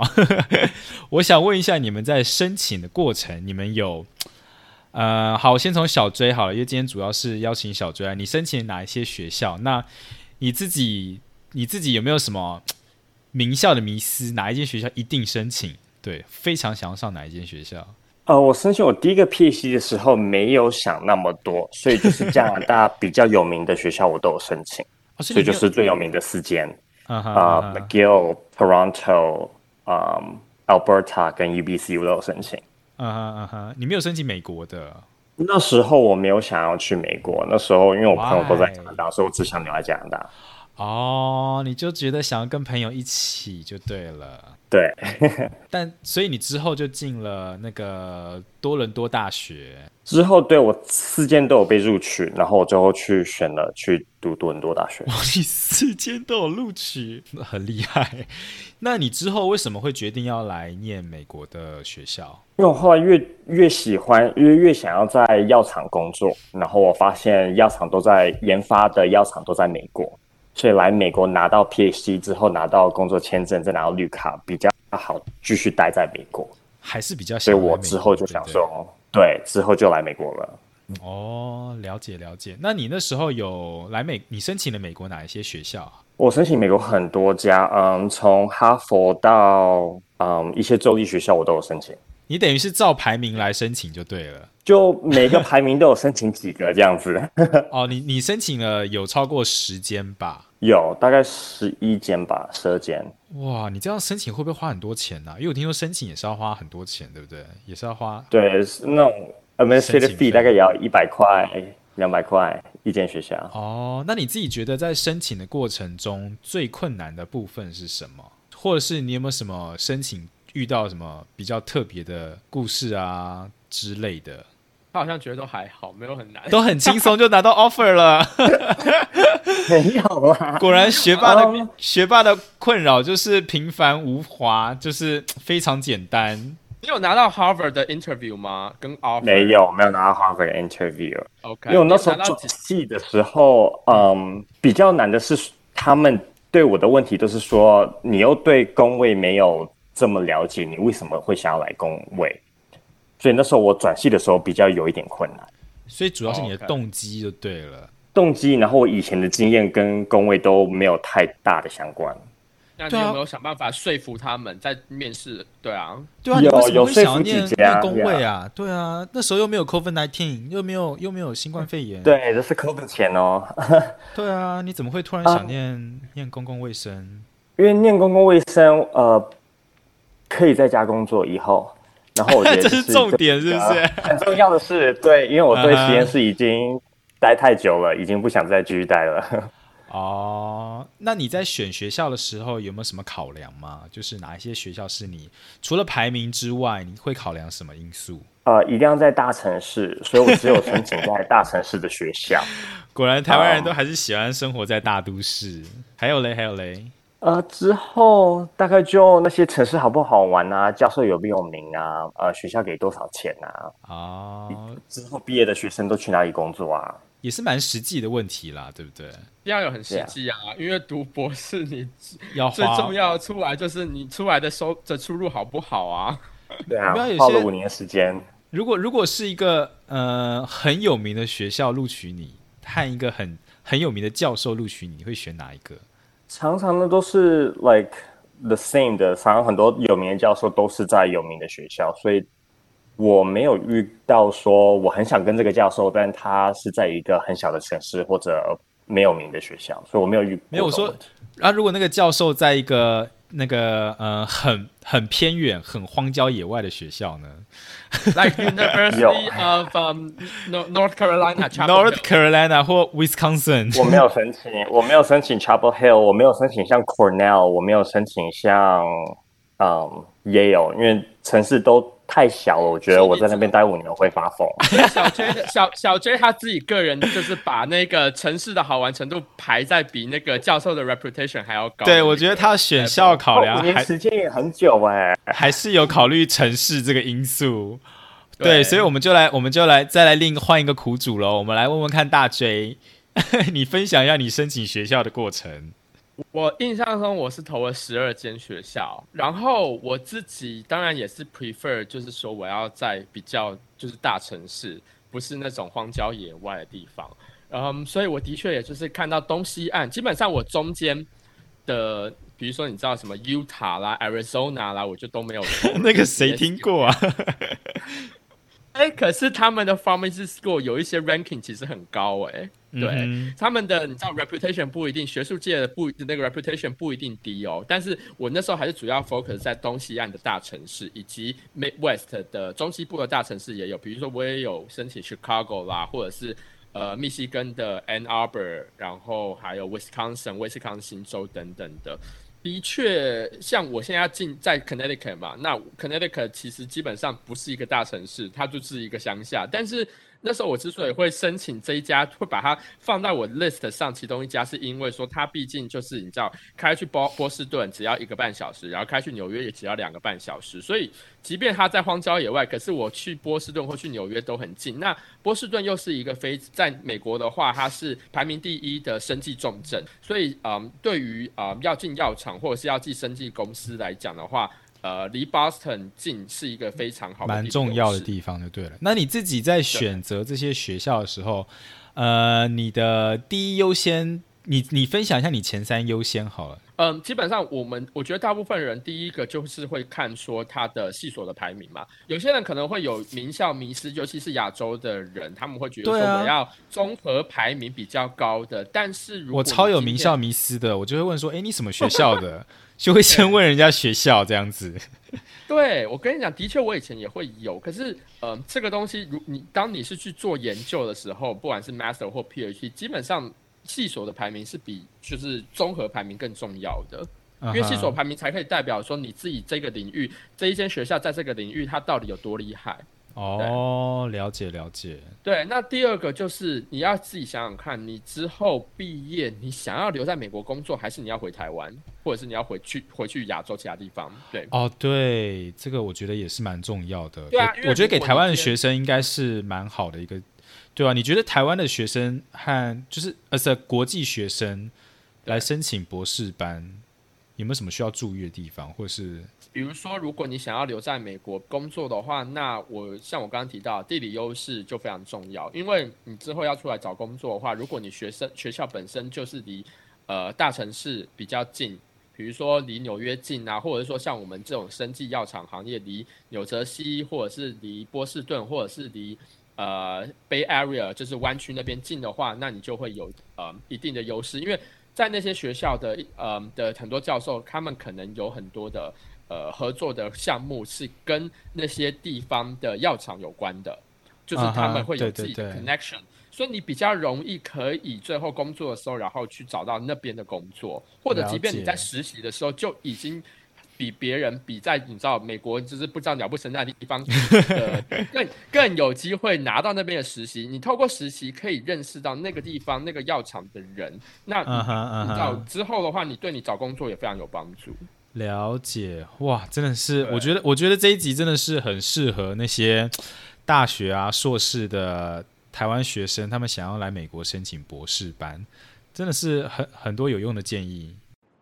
Speaker 1: 我想问一下，你们在申请的过程，你们有？呃，好，先从小追好了，因为今天主要是邀请小追啊。你申请哪一些学校？那你自己你自己有没有什么名校的迷思？哪一间学校一定申请？对，非常想要上哪一间学校？
Speaker 3: 呃，我申请我第一个 PhD 的时候没有想那么多，所以就是加拿大比较有名的学校我都有申请，所以就是最有名的四间啊，McGill、Toronto、啊 Alberta 跟 UBC 我都有申请。
Speaker 1: 啊哈啊哈！你没有申请美国的？
Speaker 3: 那时候我没有想要去美国。那时候因为我朋友都在加拿大，所以我只想留在加拿大。
Speaker 1: 哦，你就觉得想要跟朋友一起就对了。
Speaker 3: 对，
Speaker 1: 但所以你之后就进了那个多伦多大学。
Speaker 3: 之后，对我四间都有被录取，然后我最后去选了去读多伦多大学。
Speaker 1: 哇，你四间都有录取，很厉害。那你之后为什么会决定要来念美国的学校？
Speaker 3: 因为我后来越越喜欢，越越想要在药厂工作，然后我发现药厂都在研发的药厂都在美国。所以来美国拿到 PhD 之后，拿到工作签证，再拿到绿卡，比较好继续待在美国，
Speaker 1: 还是比较。
Speaker 3: 所以我之后就想说，对，之后就来美国了。
Speaker 1: 哦，了解了解。那你那时候有来美？你申请了美国哪一些学校啊？
Speaker 3: 我申请美国很多家，嗯，从哈佛到嗯一些州立学校，我都有申请。
Speaker 1: 你等于是照排名来申请就对了，
Speaker 3: 就每个排名都有申请几个这样子。
Speaker 1: 哦，你你申请了有超过十间吧？
Speaker 3: 有，大概十一间吧，十二间。
Speaker 1: 哇，你这样申请会不会花很多钱呢？因为我听说申请也是要花很多钱，对不对？也是要花。
Speaker 3: 对，那种 administrative fee 大概也要一百块、两百块一间学校。
Speaker 1: 哦，那你自己觉得在申请的过程中最困难的部分是什么？或者是你有没有什么申请？遇到什么比较特别的故事啊之类的？
Speaker 2: 他好像觉得都还好，没有很难，
Speaker 1: 都很轻松就拿到 offer 了。
Speaker 3: 没有啊，
Speaker 1: 果然学霸的学霸的困扰就是平凡无华，就是非常简单。
Speaker 2: 你有拿到 Harvard 的 interview 吗？跟 offer
Speaker 3: 没有，没有拿到 Harvard 的 interview。
Speaker 2: OK，
Speaker 3: 因为我那时候转系的时候，嗯，比较难的是他们对我的问题都是说，你又对工位没有。这么了解你为什么会想要来工位，所以那时候我转系的时候比较有一点困难。
Speaker 1: 所以主要是你的动机就对了，
Speaker 3: 动机，然后我以前的经验跟工位都没有太大的相关。
Speaker 2: 那你有没有想办法说服他们在面试？对啊，
Speaker 1: 对啊，你为什么会想要
Speaker 3: 念
Speaker 1: 念工位啊？对啊，那时候又没有 COVID nineteen，又没有又没有新冠肺炎。
Speaker 3: 对，这是 COVID 前哦。
Speaker 1: 对啊，你怎么会突然想念念公共卫生？
Speaker 3: 因为念公共卫生，呃，可以在家工作以后，然后我觉得
Speaker 1: 这是重点，是不是？
Speaker 3: 很重要的是，对，因为我对实验室已经待太久了，已经不想再继续待了。
Speaker 1: 哦，那你在选学校的时候有没有什么考量吗？就是哪一些学校是你除了排名之外，你会考量什么因素？
Speaker 3: 呃，一定要在大城市，所以我只有申请在大城市的学校。
Speaker 1: 果然，台湾人都还是喜欢生活在大都市。还有嘞，还有嘞。
Speaker 3: 呃，之后大概就那些城市好不好玩啊，教授有没有名啊，呃，学校给多少钱啊？啊，之后毕业的学生都去哪里工作啊？
Speaker 1: 也是蛮实际的问题啦，对不对？
Speaker 2: 要有很实际啊，因为读博士你要最重要出来就是你出来的收的出路好不好啊？
Speaker 3: 对啊，花了五年时间。
Speaker 1: 如果如果是一个呃很有名的学校录取你，和一个很很有名的教授录取你，你会选哪一个？
Speaker 3: 常常的都是 like the same 的，常常很多有名的教授都是在有名的学校，所以我没有遇到说我很想跟这个教授，但他是在一个很小的城市或者没有名的学校，所以我没有遇
Speaker 1: 没有说啊，如果那个教授在一个。那个呃，很很偏远、很荒郊野外的学校呢
Speaker 2: ，like University of North Carolina、
Speaker 1: North Carolina 或 Wisconsin。
Speaker 3: 我没有申请，我没有申请 Chapel Hill，我没有申请像 Cornell，我没有申请像嗯 Yale，因为城市都。太小了，我觉得我在那边待五年会发疯。
Speaker 2: 小 J 小小 J 他自己个人就是把那个城市的好玩程度排在比那个教授的 reputation 还要高。
Speaker 1: 对，我觉得他选校考量
Speaker 3: 还时间也很久哎，
Speaker 1: 还是有考虑城市这个因素。对，所以我们就来，我们就来再来另换一个苦主喽。我们来问问看大 J，你分享一下你申请学校的过程。
Speaker 2: 我印象中我是投了十二间学校，然后我自己当然也是 prefer，就是说我要在比较就是大城市，不是那种荒郊野外的地方。嗯，所以我的确也就是看到东西岸，基本上我中间的，比如说你知道什么 Utah 啦、Arizona 啦，我就都没有。
Speaker 1: 那个谁听过啊？
Speaker 2: 哎，可是他们的 pharmacy school 有一些 ranking 其实很高哎。对他们的，你知道，reputation 不一定，学术界的不那个 reputation 不一定低哦。但是我那时候还是主要 focus 在东西岸的大城市，以及 Midwest 的中西部的大城市也有。比如说，我也有申请 Chicago 啦，或者是呃密西根的 Ann Arbor，然后还有 Wisconsin 威斯康星州等等的。的确，像我现在要进在 Connecticut 嘛，那 Connecticut 其实基本上不是一个大城市，它就是一个乡下，但是。那时候我之所以会申请这一家，会把它放在我 list 上，其中一家是因为说它毕竟就是你知道，开去波波士顿只要一个半小时，然后开去纽约也只要两个半小时，所以即便它在荒郊野外，可是我去波士顿或去纽约都很近。那波士顿又是一个非在美国的话，它是排名第一的生技重镇，所以嗯，对于啊要进药厂或者是要进生技公司来讲的话。呃，离 Boston 近是一个非常好、
Speaker 1: 蛮重要的地方，就对了。那你自己在选择这些学校的时候，呃，你的第一优先，你你分享一下你前三优先好了。
Speaker 2: 嗯，基本上我们我觉得大部分人第一个就是会看说他的系所的排名嘛。有些人可能会有名校迷失，尤其是亚洲的人，他们会觉得说我要综合排名比较高的。但是如
Speaker 1: 我超有名校迷失的，我就会问说，哎，你什么学校的？就会先问人家学校这样子。
Speaker 2: 对，我跟你讲，的确我以前也会有，可是，嗯，这个东西，如你当你是去做研究的时候，不管是 master 或 PhD，基本上系所的排名是比就是综合排名更重要的，因为系所排名才可以代表说你自己这个领域这一间学校在这个领域它到底有多厉害。
Speaker 1: 哦，了解了解。
Speaker 2: 对，那第二个就是你要自己想想看，你之后毕业，你想要留在美国工作，还是你要回台湾，或者是你要回去回去亚洲其他地方？对，
Speaker 1: 哦，对，这个我觉得也是蛮重要的。
Speaker 2: 对啊，
Speaker 1: 我觉得给台湾的学生应该是蛮好的一个，对吧？你觉得台湾的学生和就是呃，是国际学生来申请博士班，有没有什么需要注意的地方，或是？
Speaker 2: 比如说，如果你想要留在美国工作的话，那我像我刚刚提到，地理优势就非常重要。因为你之后要出来找工作的话，如果你学生学校本身就是离呃大城市比较近，比如说离纽约近啊，或者说像我们这种生技药厂行业离纽泽西，或者是离波士顿，或者是离呃 Bay Area，就是湾区那边近的话，那你就会有呃一定的优势，因为在那些学校的呃的很多教授，他们可能有很多的呃合作的项目是跟那些地方的药厂有关的，就是他们会有自己的 connection。所以你比较容易可以最后工作的时候，然后去找到那边的工作，或者即便你在实习的时候就已经比别人比在你知道美国就是不知道鸟不生蛋的地方，更更有机会拿到那边的实习。你透过实习可以认识到那个地方那个药厂的人，那你知道之后的话，你对你找工作也非常有帮助。
Speaker 1: 了解哇，真的是，我觉得我觉得这一集真的是很适合那些大学啊硕士的。台湾学生他们想要来美国申请博士班，真的是很很多有用的建议。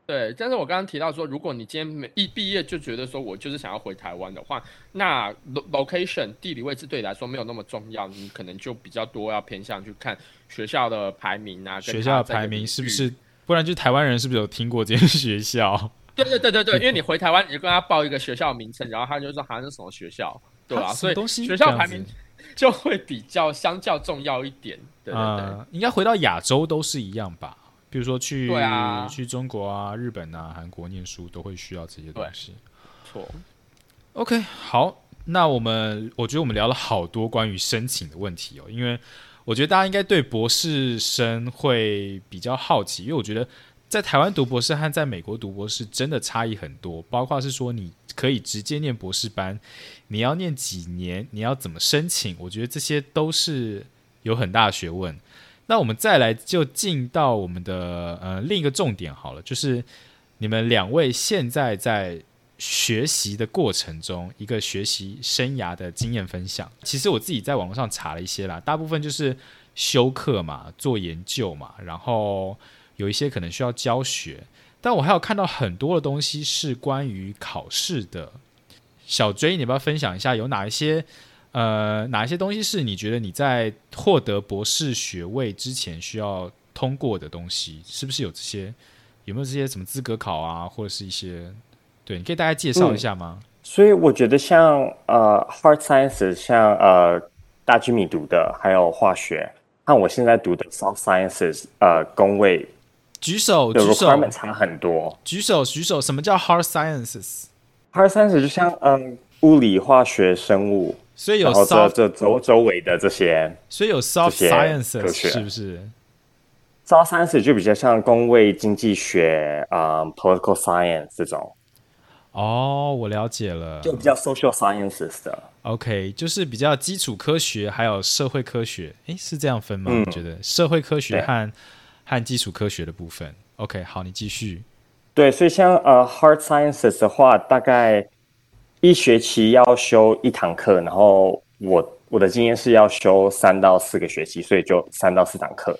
Speaker 2: 对，但是我刚刚提到说，如果你今天没一毕业就觉得说我就是想要回台湾的话，那 location 地理位置对你来说没有那么重要，你可能就比较多要偏向去看学校的排名啊，
Speaker 1: 学校的排名是不是？不然就台湾人是不是有听过这间学校？
Speaker 2: 对对对对对，因为你回台湾你就跟他报一个学校名称，然后他就说好像是什么学校，对吧？所以学校排名。就会比较相较重要一点，对对对，
Speaker 1: 应该回到亚洲都是一样吧？比如说去去中国啊、日本啊、韩国念书都会需要这些东西。
Speaker 2: 错
Speaker 1: ，OK，好，那我们我觉得我们聊了好多关于申请的问题哦，因为我觉得大家应该对博士生会比较好奇，因为我觉得在台湾读博士和在美国读博士真的差异很多，包括是说你。可以直接念博士班，你要念几年？你要怎么申请？我觉得这些都是有很大的学问。那我们再来就进到我们的呃另一个重点好了，就是你们两位现在在学习的过程中，一个学习生涯的经验分享。其实我自己在网络上查了一些啦，大部分就是修课嘛，做研究嘛，然后有一些可能需要教学。但我还有看到很多的东西是关于考试的。小追你要不要分享一下有哪一些呃哪一些东西是你觉得你在获得博士学位之前需要通过的东西？是不是有这些？有没有这些什么资格考啊，或者是一些？对，你可以大概介绍一下吗？
Speaker 3: 所以我觉得像呃 hard sciences，像呃大居米读的，还有化学，和我现在读的 soft sciences，呃工位。
Speaker 1: 举手，举手。
Speaker 3: 差很多。
Speaker 1: 举手，举手。什么叫 hard sciences？hard
Speaker 3: sciences 就像嗯，物理、化学、生物。
Speaker 1: 所以有
Speaker 3: 这这周周围的这些。
Speaker 1: 所以有 soft sciences 是不是
Speaker 3: ？soft sciences 就比较像工位经济学啊，political science 这种。
Speaker 1: 哦，我了解了。
Speaker 3: 就比较 social sciences 的。
Speaker 1: OK，就是比较基础科学还有社会科学。诶，是这样分吗？我觉得社会科学和和基础科学的部分，OK，好，你继续。
Speaker 3: 对，所以像呃，hard sciences 的话，大概一学期要修一堂课，然后我我的经验是要修三到四个学期，所以就三到四堂课，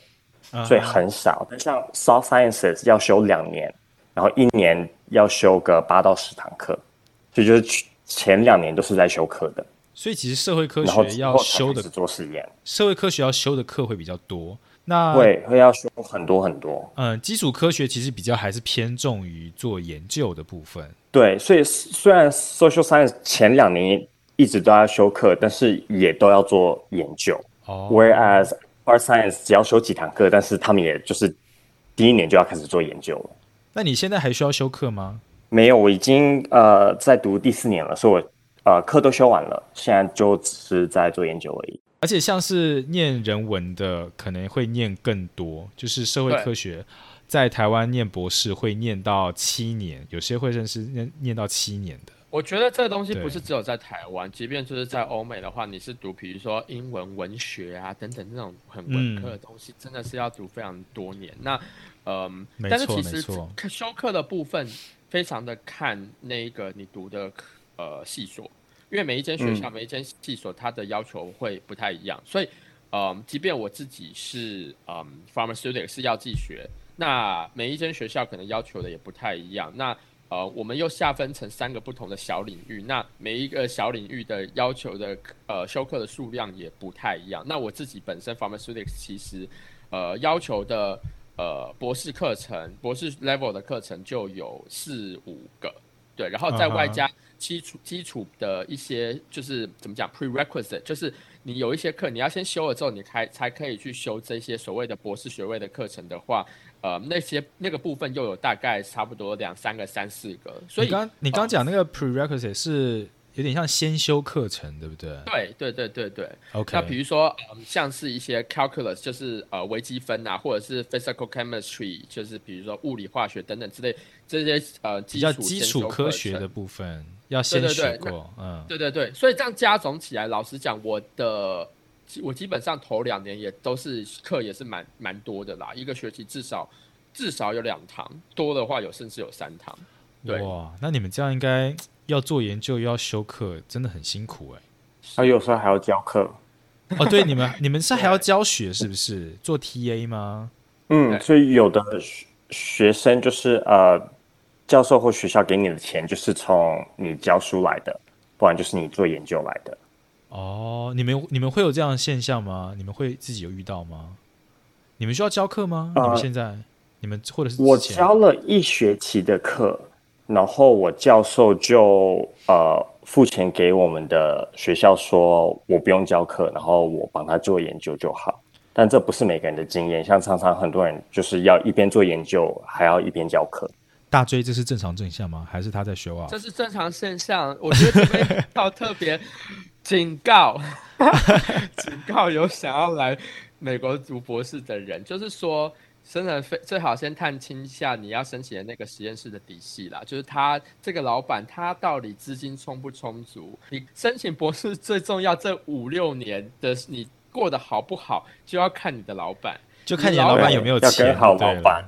Speaker 3: 所以很少。但像 soft sciences 要修两年，然后一年要修个八到十堂课，所以就是前两年都是在修课的。
Speaker 1: 所以其实社会科学要修的
Speaker 3: 做实验，
Speaker 1: 社会科学要修的课会比较多。那
Speaker 3: 会会要修很多很多。
Speaker 1: 嗯，基础科学其实比较还是偏重于做研究的部分。
Speaker 3: 对，所以虽然 social science 前两年一直都要修课，但是也都要做研究。哦。Whereas art science 只要修几堂课，但是他们也就是第一年就要开始做研究了。
Speaker 1: 那你现在还需要修课吗？
Speaker 3: 没有，我已经呃在读第四年了，所以我呃课都修完了，现在就只是在做研究而已。
Speaker 1: 而且像是念人文的，可能会念更多。就是社会科学，在台湾念博士会念到七年，有些会认识念念到七年的。
Speaker 2: 我觉得这个东西不是只有在台湾，即便就是在欧美的话，你是读比如说英文文学啊等等这种很文科的东西，真的是要读非常多年。那嗯，但是其实修课的部分非常的看那个你读的呃系所。因为每一间学校、每一间系所，它的要求会不太一样，所以，嗯，即便我自己是嗯，pharmaceutical 是药剂学，那每一间学校可能要求的也不太一样。那呃，我们又下分成三个不同的小领域，那每一个小领域的要求的呃修课的数量也不太一样。那我自己本身 pharmaceutical 其实呃要求的呃博士课程，博士 level 的课程就有四五个，对，然后在外加基础基础的一些就是怎么讲 prerequisite，就是你有一些课你要先修了之后，你才才可以去修这些所谓的博士学位的课程的话，呃，那些那个部分又有大概差不多两三个、三四个。所以
Speaker 1: 刚你刚讲那个 prerequisite 是。有点像先修课程，对不对？
Speaker 2: 对对对对对。
Speaker 1: OK。
Speaker 2: 那比如说，像是一些 calculus，就是呃微积分啊，或者是 physical chemistry，就是比如说物理化学等等之类这些呃
Speaker 1: 比较基础科学的部分要先学过。嗯，
Speaker 2: 对对对。所以这样加总起来，老实讲，我的我基本上头两年也都是课也是蛮蛮多的啦，一个学期至少至少有两堂，多的话有甚至有三堂。
Speaker 1: 哇，那你们这样应该。要做研究又要修课，真的很辛苦哎。
Speaker 3: 啊有时候还要教课。
Speaker 1: 哦，对，你们 你们是还要教学是不是？做 TA 吗？
Speaker 3: 嗯，所以有的学生就是呃，教授或学校给你的钱就是从你教书来的，不然就是你做研究来的。
Speaker 1: 哦，你们你们会有这样的现象吗？你们会自己有遇到吗？你们需要教课吗？你们现在你们或者是
Speaker 3: 我教了一学期的课。然后我教授就呃付钱给我们的学校，说我不用教课，然后我帮他做研究就好。但这不是每个人的经验，像常常很多人就是要一边做研究，还要一边教课。
Speaker 1: 大椎，这是正常现象吗？还是他在学啊？
Speaker 2: 这是正常现象。我觉得这边要特别警告，警告有想要来美国读博士的人，就是说。真的非最好先探清一下你要申请的那个实验室的底细啦，就是他这个老板他到底资金充不充足？你申请博士最重要这五六年的你过得好不好，就要看你的老板，
Speaker 1: 就看你老板有没有钱。
Speaker 3: 好老板。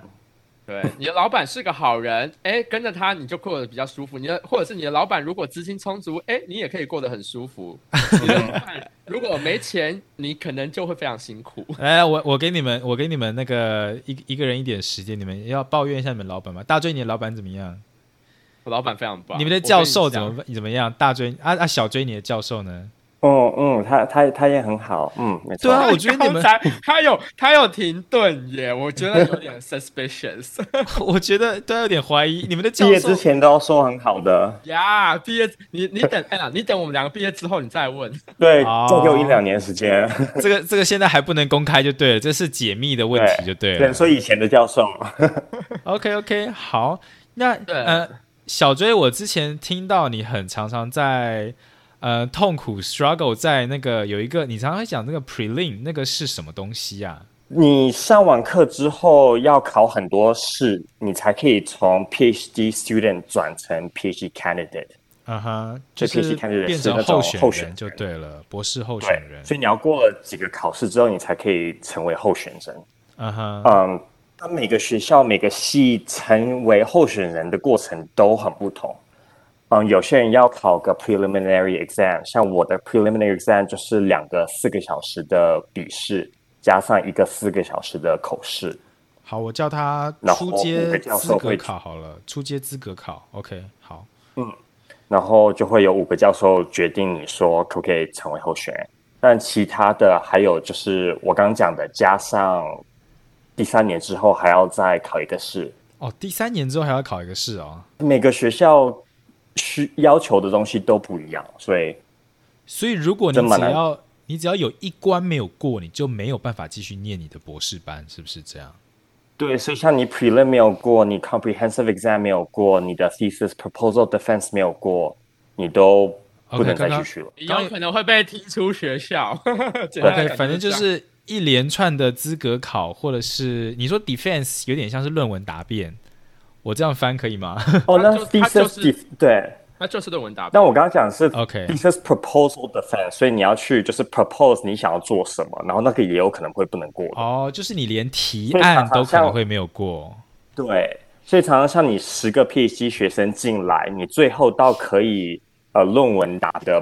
Speaker 2: 对，你的老板是个好人，哎，跟着他你就过得比较舒服。你的或者是你的老板如果资金充足，哎，你也可以过得很舒服。如果没钱，你可能就会非常辛苦。
Speaker 1: 哎，我我给你们，我给你们那个一一个人一点时间，你们要抱怨一下你们老板吗？大追，你的老板怎么样？
Speaker 2: 我老板非常棒。
Speaker 1: 你们的教授怎么怎么样？大追啊啊，小追，你的教授呢？
Speaker 3: 哦嗯，他他他也很好，嗯，没错。
Speaker 1: 对啊，我觉得你们
Speaker 2: 他有他有停顿耶，我觉得有点 suspicious。
Speaker 1: 我觉得都有点怀疑你们的教
Speaker 3: 授。毕业之前都要说很好的
Speaker 2: 呀，毕业你你等哎呀，你等我们两个毕业之后你再问。
Speaker 3: 对，再给我一两年时间。
Speaker 1: 这个这个现在还不能公开就对了，这是解密的问题就对了。
Speaker 3: 对，说以前的教授。
Speaker 1: OK OK，好，那呃，小追，我之前听到你很常常在。呃，痛苦 struggle 在那个有一个，你常常会讲那个 prelim，那个是什么东西啊？
Speaker 3: 你上完课之后要考很多试，你才可以从 PhD student 转成 PhD candidate。
Speaker 1: 啊哈，就 PhD candidate 变成候选人就对了，博士候选人。
Speaker 3: 所以你要过了几个考试之后，你才可以成为候选人。
Speaker 1: 嗯哼，
Speaker 3: 嗯，那每个学校每个系成为候选人的过程都很不同。嗯，有些人要考个 preliminary exam，像我的 preliminary exam 就是两个四个小时的笔试，加上一个四个小时的口试。
Speaker 1: 好，我叫他初阶资格考好了，初阶资格考，OK，好。
Speaker 3: 嗯，然后就会有五个教授决定你说可不可以成为候选人，但其他的还有就是我刚刚讲的，加上第三年之后还要再考一个试。
Speaker 1: 哦，第三年之后还要考一个试哦。
Speaker 3: 每个学校。需要求的东西都不一样，所以，
Speaker 1: 所以如果你只要你只要有一关没有过，你就没有办法继续念你的博士班，是不是这样？
Speaker 3: 对，所以像你 prelim 没有过，你 comprehensive exam 没有过，你的 thesis proposal defense 没有过，你都不能再继续了，
Speaker 2: 有可能会被踢出学校。
Speaker 1: OK，反正就是一连串的资格考，或者是你说 defense 有点像是论文答辩。我这样翻可以吗？
Speaker 3: 哦，那 thesis 对，
Speaker 2: 那就是论文答辩。
Speaker 3: 但我刚刚讲的是
Speaker 1: OK
Speaker 3: thesis proposal defense，所以你要去就是 propose 你想要做什么，然后那个也有可能会不能过。
Speaker 1: 哦，就是你连提案都可能会没有过。
Speaker 3: 对，所以常常像你十个 PhD 学生进来，你最后到可以呃论文答的，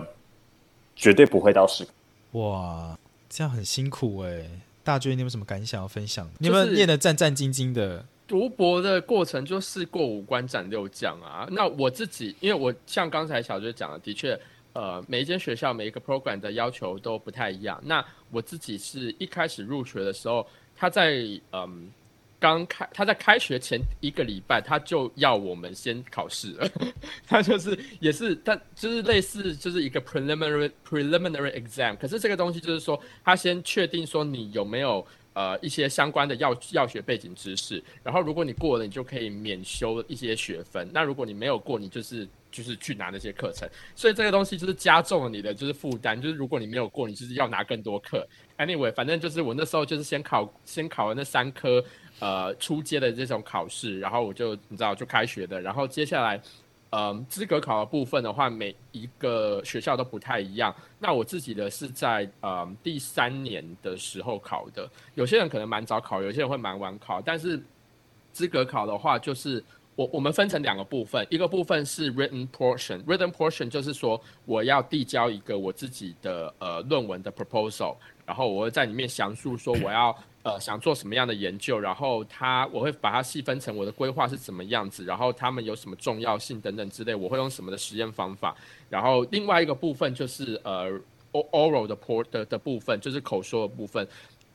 Speaker 3: 绝对不会到十。
Speaker 1: 哇，这样很辛苦哎。大军，你有什么感想要分享？你们念的战战兢兢的。
Speaker 2: 读博的过程就是过五关斩六将啊。那我自己，因为我像刚才小杰讲的，的确，呃，每一间学校每一个 program 的要求都不太一样。那我自己是一开始入学的时候，他在嗯刚开，他在开学前一个礼拜，他就要我们先考试了。他就是也是，但就是类似就是一个 preliminary preliminary exam。可是这个东西就是说，他先确定说你有没有呃一些相关的药药学背景知识，然后如果你过了，你就可以免修一些学分。那如果你没有过，你就是就是去拿那些课程。所以这个东西就是加重了你的就是负担。就是如果你没有过，你就是要拿更多课。Anyway，反正就是我那时候就是先考先考了那三科。呃，初阶的这种考试，然后我就你知道就开学的，然后接下来，嗯，资格考的部分的话，每一个学校都不太一样。那我自己的是在呃第三年的时候考的，有些人可能蛮早考，有些人会蛮晚考。但是资格考的话，就是我我们分成两个部分，一个部分是 written portion，written portion 就是说我要递交一个我自己的呃论文的 proposal，然后我会在里面详述说我要。呃，想做什么样的研究，然后他我会把它细分成我的规划是怎么样子，然后他们有什么重要性等等之类，我会用什么的实验方法。然后另外一个部分就是呃，oral 的 port 的的部分，就是口说的部分。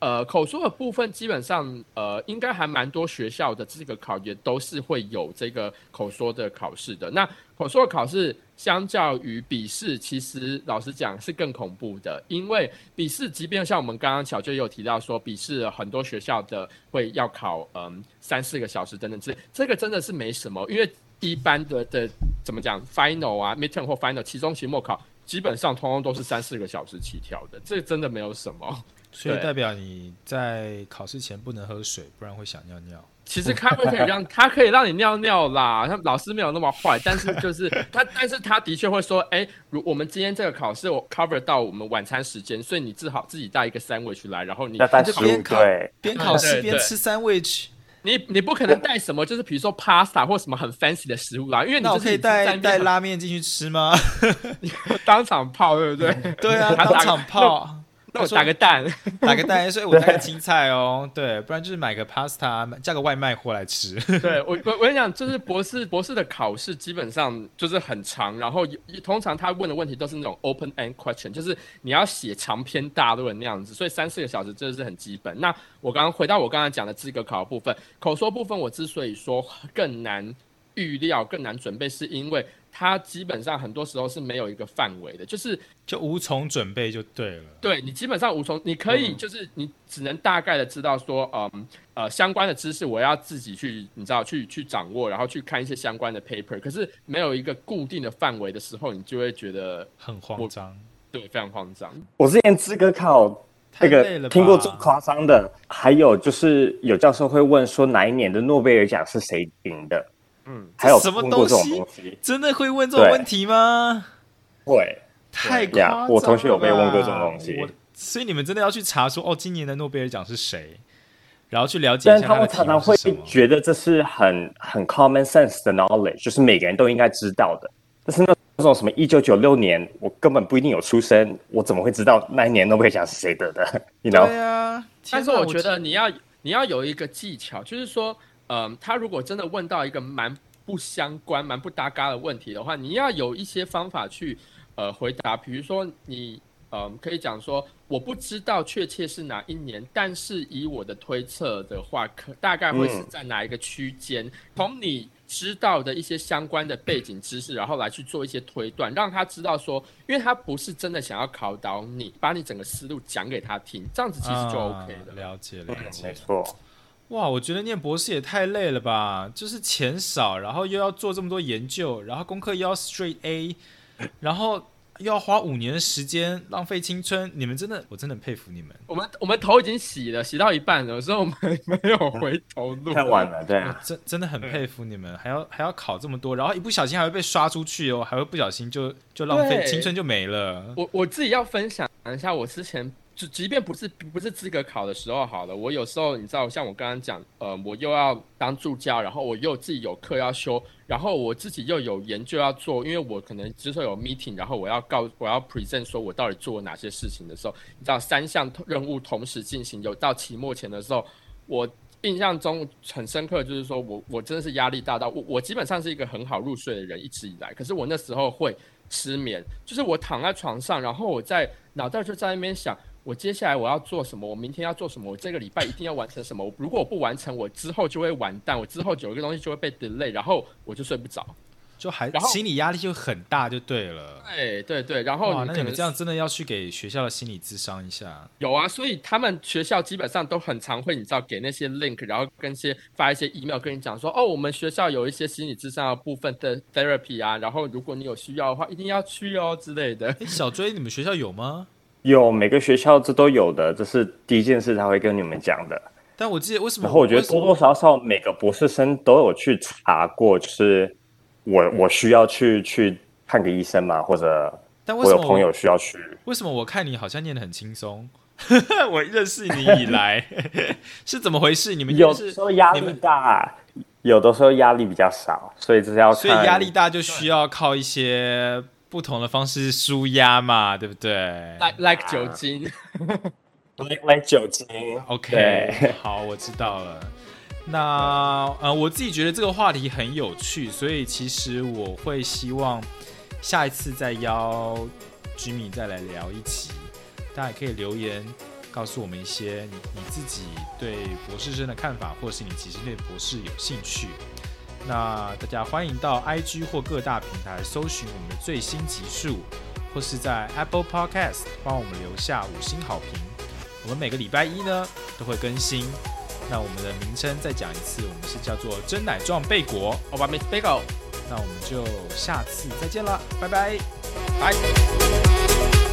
Speaker 2: 呃，口说的部分基本上，呃，应该还蛮多学校的这个考也都是会有这个口说的考试的。那口说的考试相较于笔试，其实老实讲是更恐怖的，因为笔试即便像我们刚刚小也有提到说，笔试很多学校的会要考嗯三四个小时等等之类，这个真的是没什么，因为一般的的怎么讲，final 啊，midterm 或 final 期中、期末考，基本上通通都是三四个小时起跳的，这真的没有什么。
Speaker 1: 所以代表你在考试前不能喝水，不然会想尿尿。
Speaker 2: 其实咖啡可以让 它可以让你尿尿啦，他老师没有那么坏，但是就是他，但是他的确会说，哎，如我们今天这个考试我 cover 到我们晚餐时间，所以你最好自己带一个 sandwich 来，然后你
Speaker 3: 边
Speaker 1: 考边考试边吃 sandwich。
Speaker 2: 你你不可能带什么，就是比如说 pasta 或什么很 fancy 的食物啦，因为你
Speaker 1: 可以带带拉面进去吃吗？
Speaker 2: 当场泡对不对？
Speaker 1: 对啊，当场泡。
Speaker 2: 那我打个蛋，
Speaker 1: 打个蛋，所以我带个青菜哦，对，不然就是买个 pasta，叫个外卖过来吃。
Speaker 2: 对我，我我跟你讲，就是博士博士的考试基本上就是很长，然后通常他问的问题都是那种 open end question，就是你要写长篇大论那样子，所以三四个小时真的是很基本。那我刚刚回到我刚才讲的资格考部分，口说部分，我之所以说更难预料、更难准备，是因为。它基本上很多时候是没有一个范围的，就是
Speaker 1: 就无从准备就对了。
Speaker 2: 对你基本上无从，你可以就是你只能大概的知道说，嗯呃相关的知识我要自己去，你知道去去掌握，然后去看一些相关的 paper。可是没有一个固定的范围的时候，你就会觉得
Speaker 1: 很慌张，
Speaker 2: 对，非常慌张。
Speaker 3: 我之前资格考那个听过最夸张的，还有就是有教授会问说哪一年的诺贝尔奖是谁赢的。嗯，还有
Speaker 1: 什么东西？真的会问这种问题吗？
Speaker 3: 会，
Speaker 1: 太夸张
Speaker 3: 我同学有被问过这种东西，
Speaker 1: 所以你们真的要去查说哦，今年的诺贝尔奖是谁，然后去了解一下
Speaker 3: 他们常常会觉得这是很很 common sense 的 knowledge，就是每个人都应该知道的。但是那那种什么一九九六年，我根本不一定有出生，我怎么会知道那一年诺贝尔奖是谁得的？你知道？
Speaker 1: 对啊，
Speaker 2: 但是我觉得你要你要有一个技巧，就是说。嗯，他如果真的问到一个蛮不相关、蛮不搭嘎的问题的话，你要有一些方法去呃回答。比如说，你嗯可以讲说，我不知道确切是哪一年，但是以我的推测的话，可大概会是在哪一个区间。从你知道的一些相关的背景知识，然后来去做一些推断，让他知道说，因为他不是真的想要考倒你，把你整个思路讲给他听，这样子其实就 OK
Speaker 1: 了。了解，了解，
Speaker 3: 没错。
Speaker 1: 哇，我觉得念博士也太累了吧！就是钱少，然后又要做这么多研究，然后功课又要 straight A，然后又要花五年的时间，浪费青春。你们真的，我真的很佩服你们。
Speaker 2: 我们我们头已经洗了，洗到一半了，所以我们 没有回头路。
Speaker 3: 太晚了，对。
Speaker 1: 真真的很佩服你们，还要还要考这么多，然后一不小心还会被刷出去哦，还会不小心就就浪费青春就没了。
Speaker 2: 我我自己要分享一下，我之前。就即便不是不是资格考的时候好了，我有时候你知道，像我刚刚讲，呃，我又要当助教，然后我又自己有课要修，然后我自己又有研究要做，因为我可能之后有 meeting，然后我要告我要 present 说我到底做了哪些事情的时候，你知道三项任务同时进行，有到期末前的时候，我印象中很深刻，就是说我我真的是压力大到我我基本上是一个很好入睡的人，一直以来，可是我那时候会失眠，就是我躺在床上，然后我在脑袋就在那边想。我接下来我要做什么？我明天要做什么？我这个礼拜一定要完成什么？如果我不完成，我之后就会完蛋。我之后有一个东西就会被 delay，然后我就睡不着。
Speaker 1: 就还心理压力就很大，就对了。
Speaker 2: 对对对，然后
Speaker 1: 那你们这样真的要去给学校的心理咨商一下。
Speaker 2: 有啊，所以他们学校基本上都很常会，你知道，给那些 link，然后跟些发一些 email 跟你讲说，哦，我们学校有一些心理咨商的部分的 therapy 啊，然后如果你有需要的话，一定要去哦之类的。
Speaker 1: 小追，你们学校有吗？
Speaker 3: 有，每个学校这都有的，这是第一件事他会跟你们讲的。
Speaker 1: 但我记得为什么？
Speaker 3: 然后我觉得多多少少每个博士生都有去查过，就是。我我需要去去看个医生嘛，或者我有朋友需要去。
Speaker 1: 为什么我看你好像念得很轻松？我认识你以来 是怎么回事？你们
Speaker 3: 有时候压力大，有的时候压力比较少，所以这是要
Speaker 1: 所以压力大就需要靠一些不同的方式舒压嘛，对不对
Speaker 2: ？Like like 酒精
Speaker 3: ，like like 酒精。
Speaker 1: OK，好，我知道了。那呃，我自己觉得这个话题很有趣，所以其实我会希望下一次再邀居民再来聊一集。大家也可以留言告诉我们一些你你自己对博士生的看法，或是你其实对博士有兴趣。那大家欢迎到 IG 或各大平台搜寻我们的最新集数，或是在 Apple Podcast 帮我们留下五星好评。我们每个礼拜一呢都会更新。那我们的名称再讲一次，我们是叫做真奶撞贝果
Speaker 2: ，Oba Miss Bagel。
Speaker 1: 那我们就下次再见了，拜拜，
Speaker 2: 拜。